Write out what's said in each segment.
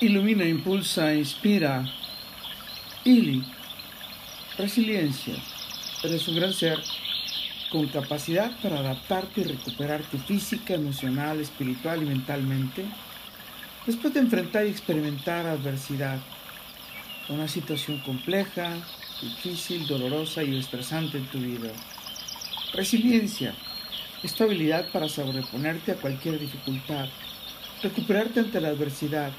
Ilumina, impulsa, inspira. Ili. Resiliencia. Eres un gran ser con capacidad para adaptarte y recuperarte física, emocional, espiritual y mentalmente después de enfrentar y experimentar adversidad. Una situación compleja, difícil, dolorosa y estresante en tu vida. Resiliencia es habilidad para sobreponerte a cualquier dificultad, recuperarte ante la adversidad,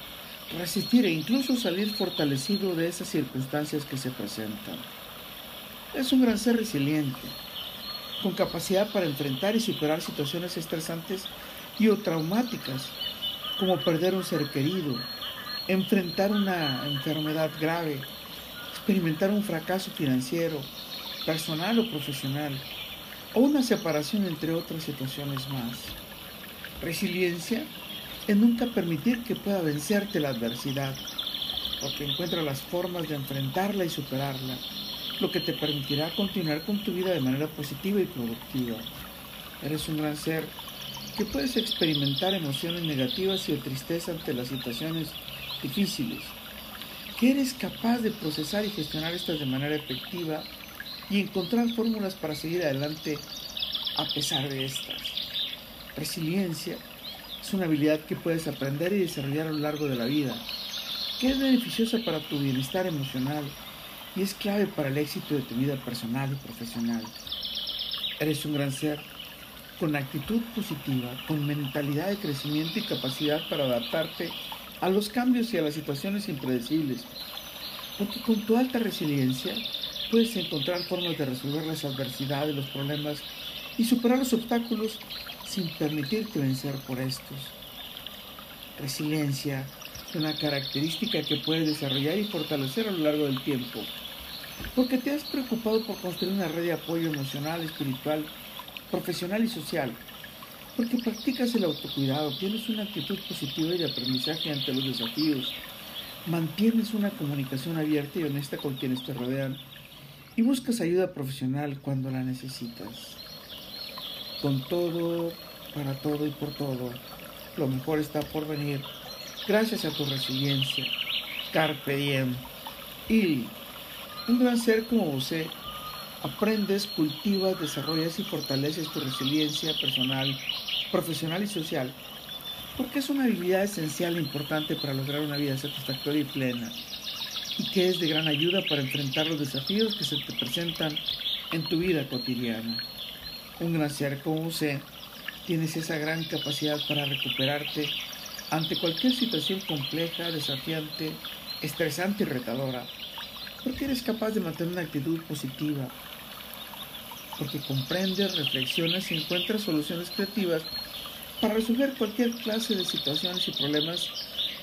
resistir e incluso salir fortalecido de esas circunstancias que se presentan. Es un gran ser resiliente, con capacidad para enfrentar y superar situaciones estresantes y o traumáticas, como perder un ser querido, enfrentar una enfermedad grave, experimentar un fracaso financiero, personal o profesional, o una separación entre otras situaciones más. Resiliencia en nunca permitir que pueda vencerte la adversidad, porque encuentra las formas de enfrentarla y superarla, lo que te permitirá continuar con tu vida de manera positiva y productiva. Eres un gran ser que puedes experimentar emociones negativas y de tristeza ante las situaciones difíciles, que eres capaz de procesar y gestionar estas de manera efectiva y encontrar fórmulas para seguir adelante a pesar de estas. Resiliencia es una habilidad que puedes aprender y desarrollar a lo largo de la vida, que es beneficiosa para tu bienestar emocional y es clave para el éxito de tu vida personal y profesional. Eres un gran ser con actitud positiva, con mentalidad de crecimiento y capacidad para adaptarte a los cambios y a las situaciones impredecibles, porque con tu alta resiliencia puedes encontrar formas de resolver las adversidades, los problemas y superar los obstáculos sin permitirte vencer por estos. Resiliencia es una característica que puedes desarrollar y fortalecer a lo largo del tiempo, porque te has preocupado por construir una red de apoyo emocional, espiritual, profesional y social, porque practicas el autocuidado, tienes una actitud positiva y de aprendizaje ante los desafíos, mantienes una comunicación abierta y honesta con quienes te rodean. Y buscas ayuda profesional cuando la necesitas. Con todo, para todo y por todo. Lo mejor está por venir gracias a tu resiliencia. Carpe diem. Y un gran ser como usted, aprendes, cultivas, desarrollas y fortaleces tu resiliencia personal, profesional y social, porque es una habilidad esencial e importante para lograr una vida satisfactoria y plena, y que es de gran ayuda para enfrentar los desafíos que se te presentan en tu vida cotidiana un gran ser como usted, tienes esa gran capacidad para recuperarte ante cualquier situación compleja, desafiante, estresante y retadora, porque eres capaz de mantener una actitud positiva, porque comprendes, reflexionas y encuentras soluciones creativas para resolver cualquier clase de situaciones y problemas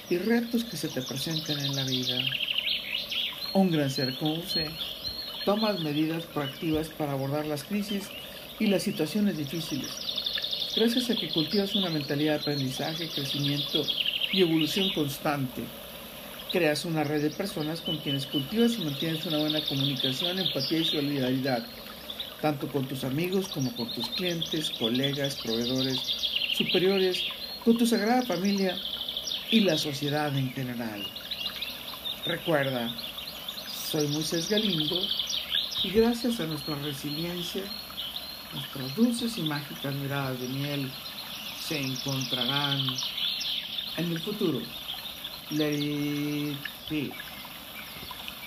y retos que se te presenten en la vida. Un gran ser como usted toma medidas proactivas para abordar las crisis y las situaciones difíciles. Gracias a que cultivas una mentalidad de aprendizaje, crecimiento y evolución constante, creas una red de personas con quienes cultivas y mantienes una buena comunicación, empatía y solidaridad, tanto con tus amigos como con tus clientes, colegas, proveedores, superiores, con tu sagrada familia y la sociedad en general. Recuerda, soy Moisés Galindo y gracias a nuestra resiliencia, Nuestras dulces y mágicas miradas de miel se encontrarán en el futuro. Let